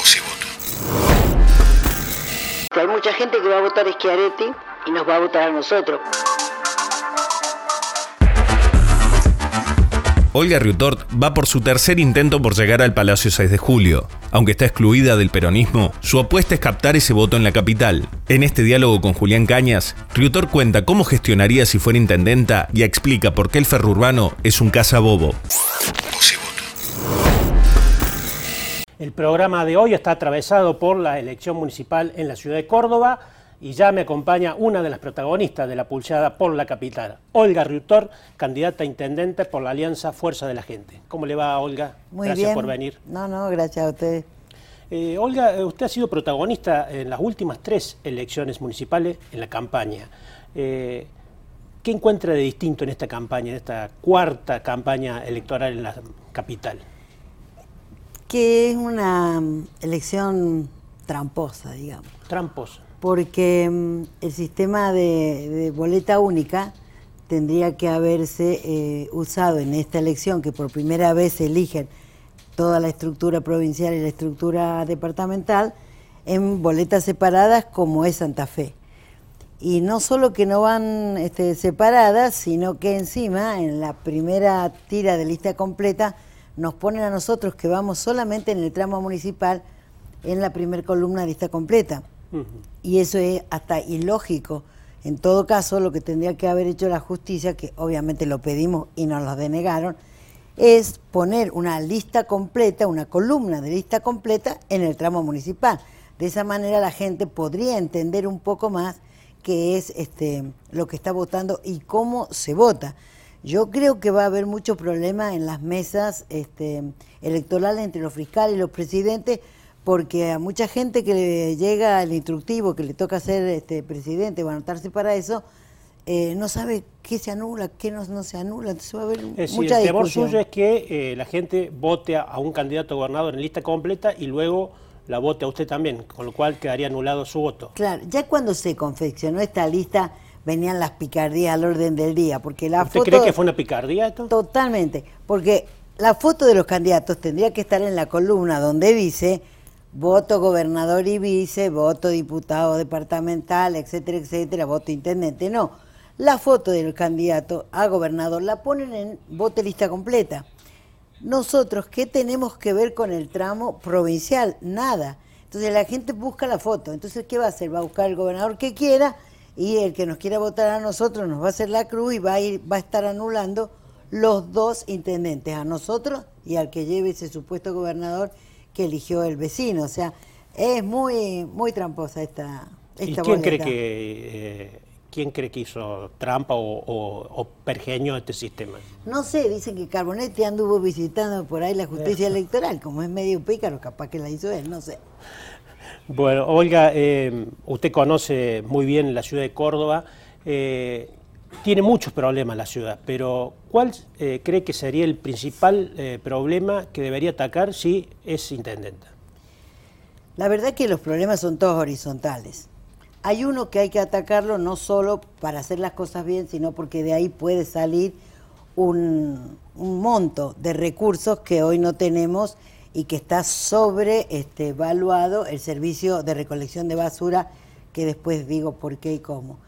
voz y voto. Hay mucha gente que va a votar a Schiaretti y nos va a votar a nosotros. Olga Riutort va por su tercer intento por llegar al Palacio 6 de Julio. Aunque está excluida del peronismo, su apuesta es captar ese voto en la capital. En este diálogo con Julián Cañas, Riutort cuenta cómo gestionaría si fuera intendenta y explica por qué el ferrurbano es un cazabobo. El programa de hoy está atravesado por la elección municipal en la ciudad de Córdoba y ya me acompaña una de las protagonistas de la pulseada por la capital, Olga Riutor, candidata a intendente por la Alianza Fuerza de la Gente. ¿Cómo le va, Olga? Muy Gracias bien. por venir. No, no, gracias a ustedes. Eh, Olga, eh, usted ha sido protagonista en las últimas tres elecciones municipales en la campaña. Eh, ¿Qué encuentra de distinto en esta campaña, en esta cuarta campaña electoral en la capital? Que es una mm, elección tramposa, digamos, Tramposa. porque mm, el sistema de, de boleta única tendría que haberse eh, usado en esta elección, que por primera vez se eligen toda la estructura provincial y la estructura departamental, en boletas separadas como es Santa Fe. Y no solo que no van este, separadas, sino que encima en la primera tira de lista completa nos ponen a nosotros que vamos solamente en el tramo municipal en la primera columna de lista completa. Y eso es hasta ilógico. En todo caso, lo que tendría que haber hecho la justicia, que obviamente lo pedimos y nos lo denegaron, es poner una lista completa, una columna de lista completa en el tramo municipal. De esa manera la gente podría entender un poco más qué es este, lo que está votando y cómo se vota. Yo creo que va a haber mucho problema en las mesas este, electorales entre los fiscales y los presidentes, porque a mucha gente que le llega el instructivo, que le toca ser este, presidente o anotarse para eso, eh, no sabe qué se anula, qué no, no se anula. Entonces va a haber Es decir, mucha el temor discusión. suyo es que eh, la gente vote a, a un candidato a gobernador en lista completa y luego la vote a usted también, con lo cual quedaría anulado su voto. Claro, ya cuando se confeccionó esta lista venían las picardías al orden del día, porque la ¿Usted foto cree que fue una picardía esto? totalmente, porque la foto de los candidatos tendría que estar en la columna donde dice voto gobernador y vice, voto diputado departamental, etcétera, etcétera, voto intendente. No, la foto del candidato a gobernador la ponen en voto lista completa. Nosotros, ¿qué tenemos que ver con el tramo provincial? Nada. Entonces la gente busca la foto. Entonces, ¿qué va a hacer? Va a buscar el gobernador que quiera y el que nos quiera votar a nosotros nos va a hacer la cruz y va a, ir, va a estar anulando los dos intendentes, a nosotros y al que lleve ese supuesto gobernador que eligió el vecino. O sea, es muy, muy tramposa esta, ¿Y esta quién cree que eh, quién cree que hizo trampa o, o, o pergeñó este sistema? No sé, dicen que Carbonetti anduvo visitando por ahí la justicia electoral, como es medio pícaro, capaz que la hizo él, no sé. Bueno, Olga, eh, usted conoce muy bien la ciudad de Córdoba. eh, tiene muchos problemas la ciudad, pero ¿cuál eh, cree que sería el principal problema que debería atacar si es intendenta? La verdad que los problemas son todos horizontales. Hay uno que hay que atacarlo no solo para hacer las cosas bien, sino porque de ahí puede salir un, un monto de recursos que hoy no tenemos y que está sobre este, evaluado el servicio de recolección de basura, que después digo por qué y cómo.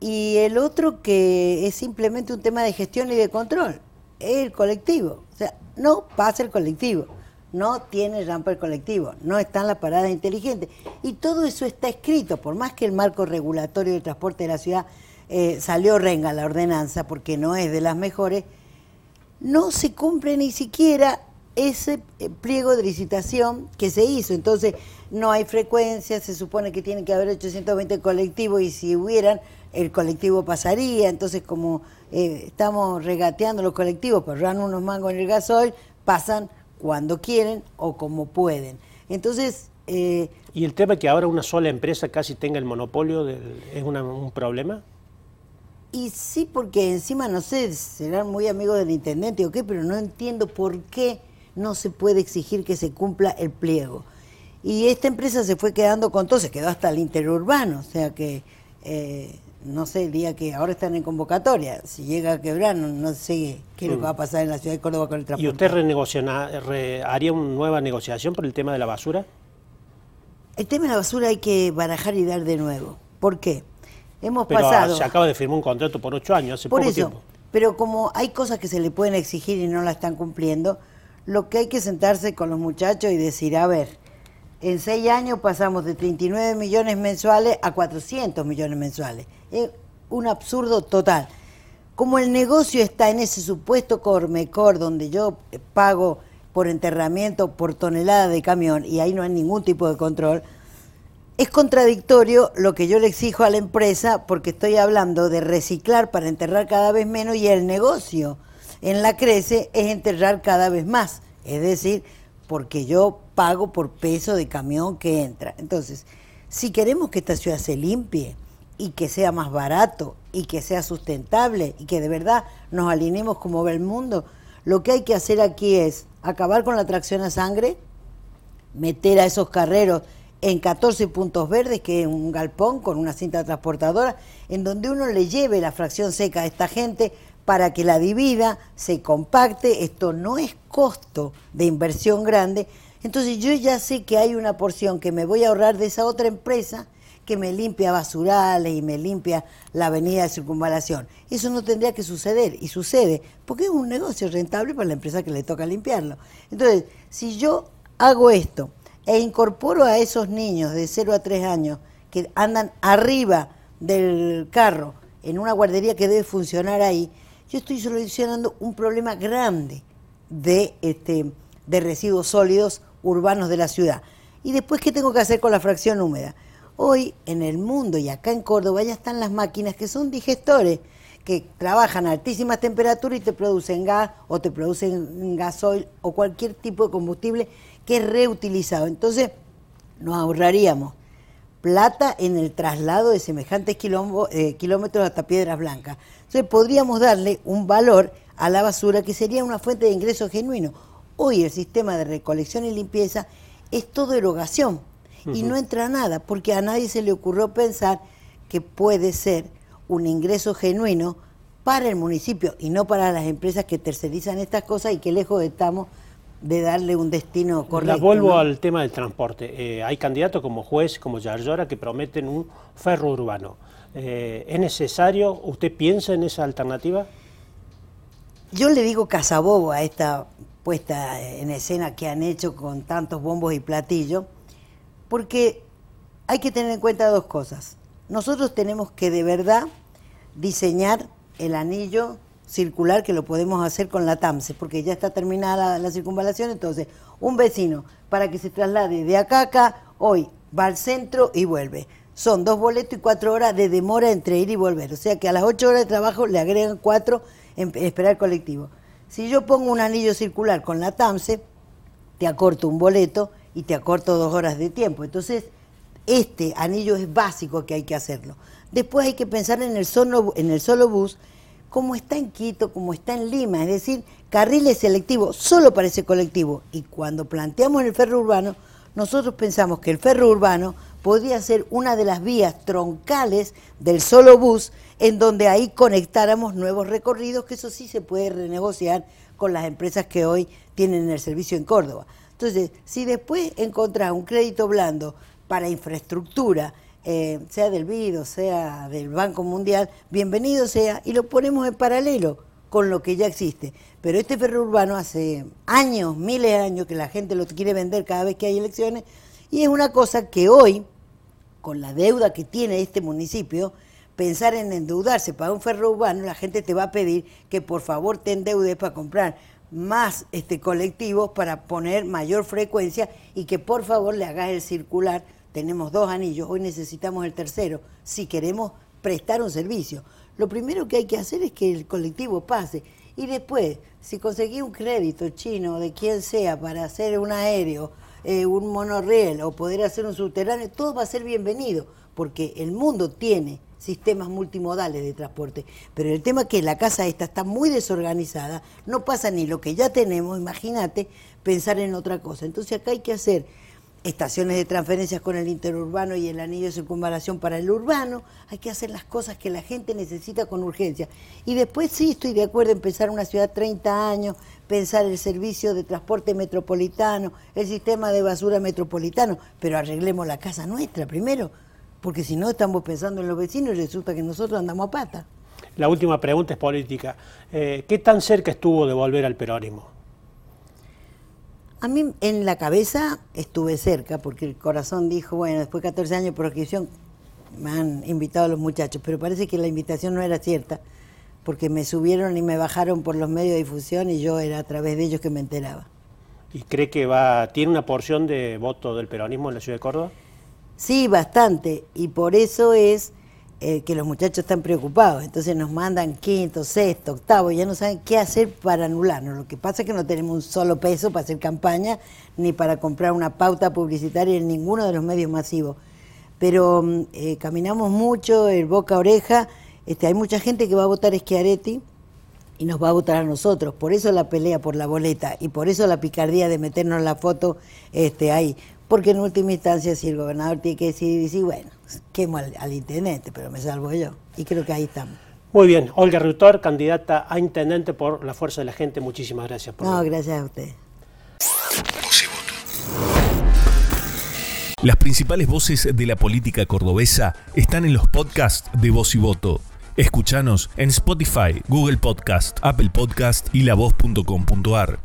Y el otro que es simplemente un tema de gestión y de control, es el colectivo. O sea, no pasa el colectivo, no tiene rampa el colectivo, no están las paradas inteligentes. Y todo eso está escrito, por más que el marco regulatorio del transporte de la ciudad eh, salió renga la ordenanza, porque no es de las mejores, no se cumple ni siquiera ese eh, pliego de licitación que se hizo. Entonces, no hay frecuencia, se supone que tiene que haber 820 colectivos y si hubieran, el colectivo pasaría. Entonces, como eh, estamos regateando los colectivos, dan unos mangos en el gasoil, pasan cuando quieren o como pueden. Entonces, eh, ¿Y el tema de que ahora una sola empresa casi tenga el monopolio del- es una- un problema? Y sí, porque encima, no sé, serán muy amigos del intendente o qué, pero no entiendo por qué no se puede exigir que se cumpla el pliego. Y esta empresa se fue quedando con todo, se quedó hasta el interurbano, o sea que, eh, no sé, el día que ahora están en convocatoria, si llega a quebrar, no, no sé qué es lo que va a pasar en la ciudad de Córdoba con el transporte. ¿Y usted re- haría una nueva negociación por el tema de la basura? El tema de la basura hay que barajar y dar de nuevo. ¿Por qué? Hemos Pero pasado... se acaba de firmar un contrato por ocho años, hace Por poco eso, tiempo. pero como hay cosas que se le pueden exigir y no la están cumpliendo, lo que hay que sentarse con los muchachos y decir, a ver, en seis años pasamos de 39 millones mensuales a 400 millones mensuales. Es un absurdo total. Como el negocio está en ese supuesto Cormecor, donde yo pago por enterramiento por tonelada de camión y ahí no hay ningún tipo de control, es contradictorio lo que yo le exijo a la empresa porque estoy hablando de reciclar para enterrar cada vez menos y el negocio en la crece es enterrar cada vez más. Es decir, porque yo pago por peso de camión que entra. Entonces, si queremos que esta ciudad se limpie y que sea más barato y que sea sustentable y que de verdad nos alineemos como ve el mundo, lo que hay que hacer aquí es acabar con la tracción a sangre, meter a esos carreros en 14 puntos verdes, que es un galpón con una cinta transportadora, en donde uno le lleve la fracción seca a esta gente para que la divida, se compacte, esto no es costo de inversión grande, entonces yo ya sé que hay una porción que me voy a ahorrar de esa otra empresa que me limpia basurales y me limpia la avenida de circunvalación. Eso no tendría que suceder y sucede porque es un negocio rentable para la empresa que le toca limpiarlo. Entonces, si yo hago esto e incorporo a esos niños de 0 a 3 años que andan arriba del carro en una guardería que debe funcionar ahí, yo estoy solucionando un problema grande de, este, de residuos sólidos urbanos de la ciudad. Y después, ¿qué tengo que hacer con la fracción húmeda? Hoy en el mundo y acá en Córdoba ya están las máquinas que son digestores, que trabajan a altísimas temperaturas y te producen gas o te producen gasoil o cualquier tipo de combustible que es reutilizado. Entonces nos ahorraríamos plata en el traslado de semejantes quilombo- eh, kilómetros hasta Piedras Blancas. Entonces podríamos darle un valor a la basura que sería una fuente de ingreso genuino. Hoy el sistema de recolección y limpieza es todo erogación y no entra nada porque a nadie se le ocurrió pensar que puede ser un ingreso genuino para el municipio y no para las empresas que tercerizan estas cosas y que lejos estamos de darle un destino correcto. La vuelvo ¿no? al tema del transporte. Eh, hay candidatos como juez, como Yarlora, que prometen un ferro urbano. Eh, ¿Es necesario? ¿Usted piensa en esa alternativa? Yo le digo casabobo a esta puesta en escena que han hecho con tantos bombos y platillos, porque hay que tener en cuenta dos cosas. Nosotros tenemos que de verdad diseñar el anillo circular que lo podemos hacer con la TAMSE, porque ya está terminada la, la circunvalación, entonces un vecino para que se traslade de acá a acá, hoy va al centro y vuelve. Son dos boletos y cuatro horas de demora entre ir y volver, o sea que a las ocho horas de trabajo le agregan cuatro en en esperar colectivo. Si yo pongo un anillo circular con la TAMSE, te acorto un boleto y te acorto dos horas de tiempo. Entonces, este anillo es básico que hay que hacerlo. Después hay que pensar en el solo, en el solo bus, como está en Quito, como está en Lima, es decir, carriles selectivos solo para ese colectivo. Y cuando planteamos el ferro urbano, nosotros pensamos que el ferro urbano podría ser una de las vías troncales del solo bus, en donde ahí conectáramos nuevos recorridos, que eso sí se puede renegociar con las empresas que hoy tienen el servicio en Córdoba. Entonces, si después encontrás un crédito blando para infraestructura, eh, sea del BID o sea del Banco Mundial, bienvenido sea, y lo ponemos en paralelo con lo que ya existe. Pero este ferro urbano hace años, miles de años, que la gente lo quiere vender cada vez que hay elecciones, y es una cosa que hoy, con la deuda que tiene este municipio, pensar en endeudarse para un ferro urbano, la gente te va a pedir que por favor te endeudes para comprar más este colectivos para poner mayor frecuencia y que por favor le hagas el circular. Tenemos dos anillos, hoy necesitamos el tercero, si queremos prestar un servicio. Lo primero que hay que hacer es que el colectivo pase y después, si conseguí un crédito chino de quien sea para hacer un aéreo, eh, un monorriel o poder hacer un subterráneo, todo va a ser bienvenido, porque el mundo tiene sistemas multimodales de transporte. Pero el tema es que la casa esta está muy desorganizada, no pasa ni lo que ya tenemos, imagínate pensar en otra cosa. Entonces acá hay que hacer estaciones de transferencias con el interurbano y el anillo de circunvalación para el urbano, hay que hacer las cosas que la gente necesita con urgencia. Y después sí estoy de acuerdo en pensar una ciudad 30 años, pensar el servicio de transporte metropolitano, el sistema de basura metropolitano, pero arreglemos la casa nuestra primero, porque si no estamos pensando en los vecinos y resulta que nosotros andamos a pata. La última pregunta es política. Eh, ¿Qué tan cerca estuvo de volver al peronismo? A mí en la cabeza estuve cerca, porque el corazón dijo, bueno, después de 14 años de proscripción me han invitado a los muchachos, pero parece que la invitación no era cierta, porque me subieron y me bajaron por los medios de difusión y yo era a través de ellos que me enteraba. ¿Y cree que va tiene una porción de voto del peronismo en la ciudad de Córdoba? Sí, bastante, y por eso es eh, que los muchachos están preocupados, entonces nos mandan quinto, sexto, octavo, ya no saben qué hacer para anularnos. Lo que pasa es que no tenemos un solo peso para hacer campaña ni para comprar una pauta publicitaria en ninguno de los medios masivos. Pero mm, eh, caminamos mucho, el boca a oreja, este, hay mucha gente que va a votar Schiaretti y nos va a votar a nosotros. Por eso la pelea por la boleta y por eso la picardía de meternos la foto este, ahí. Porque en última instancia, si el gobernador tiene que decidir, sí, bueno, quemo al, intendente, pero me salvo yo. Y creo que ahí estamos. Muy bien, Olga Rutor, candidata a intendente por la fuerza de la gente. Muchísimas gracias. Por no, gracias a usted. Las principales voces de la política cordobesa están en los podcasts de Voz y Voto. Escuchanos en Spotify, Google Podcast, Apple Podcast y lavoz.com.ar.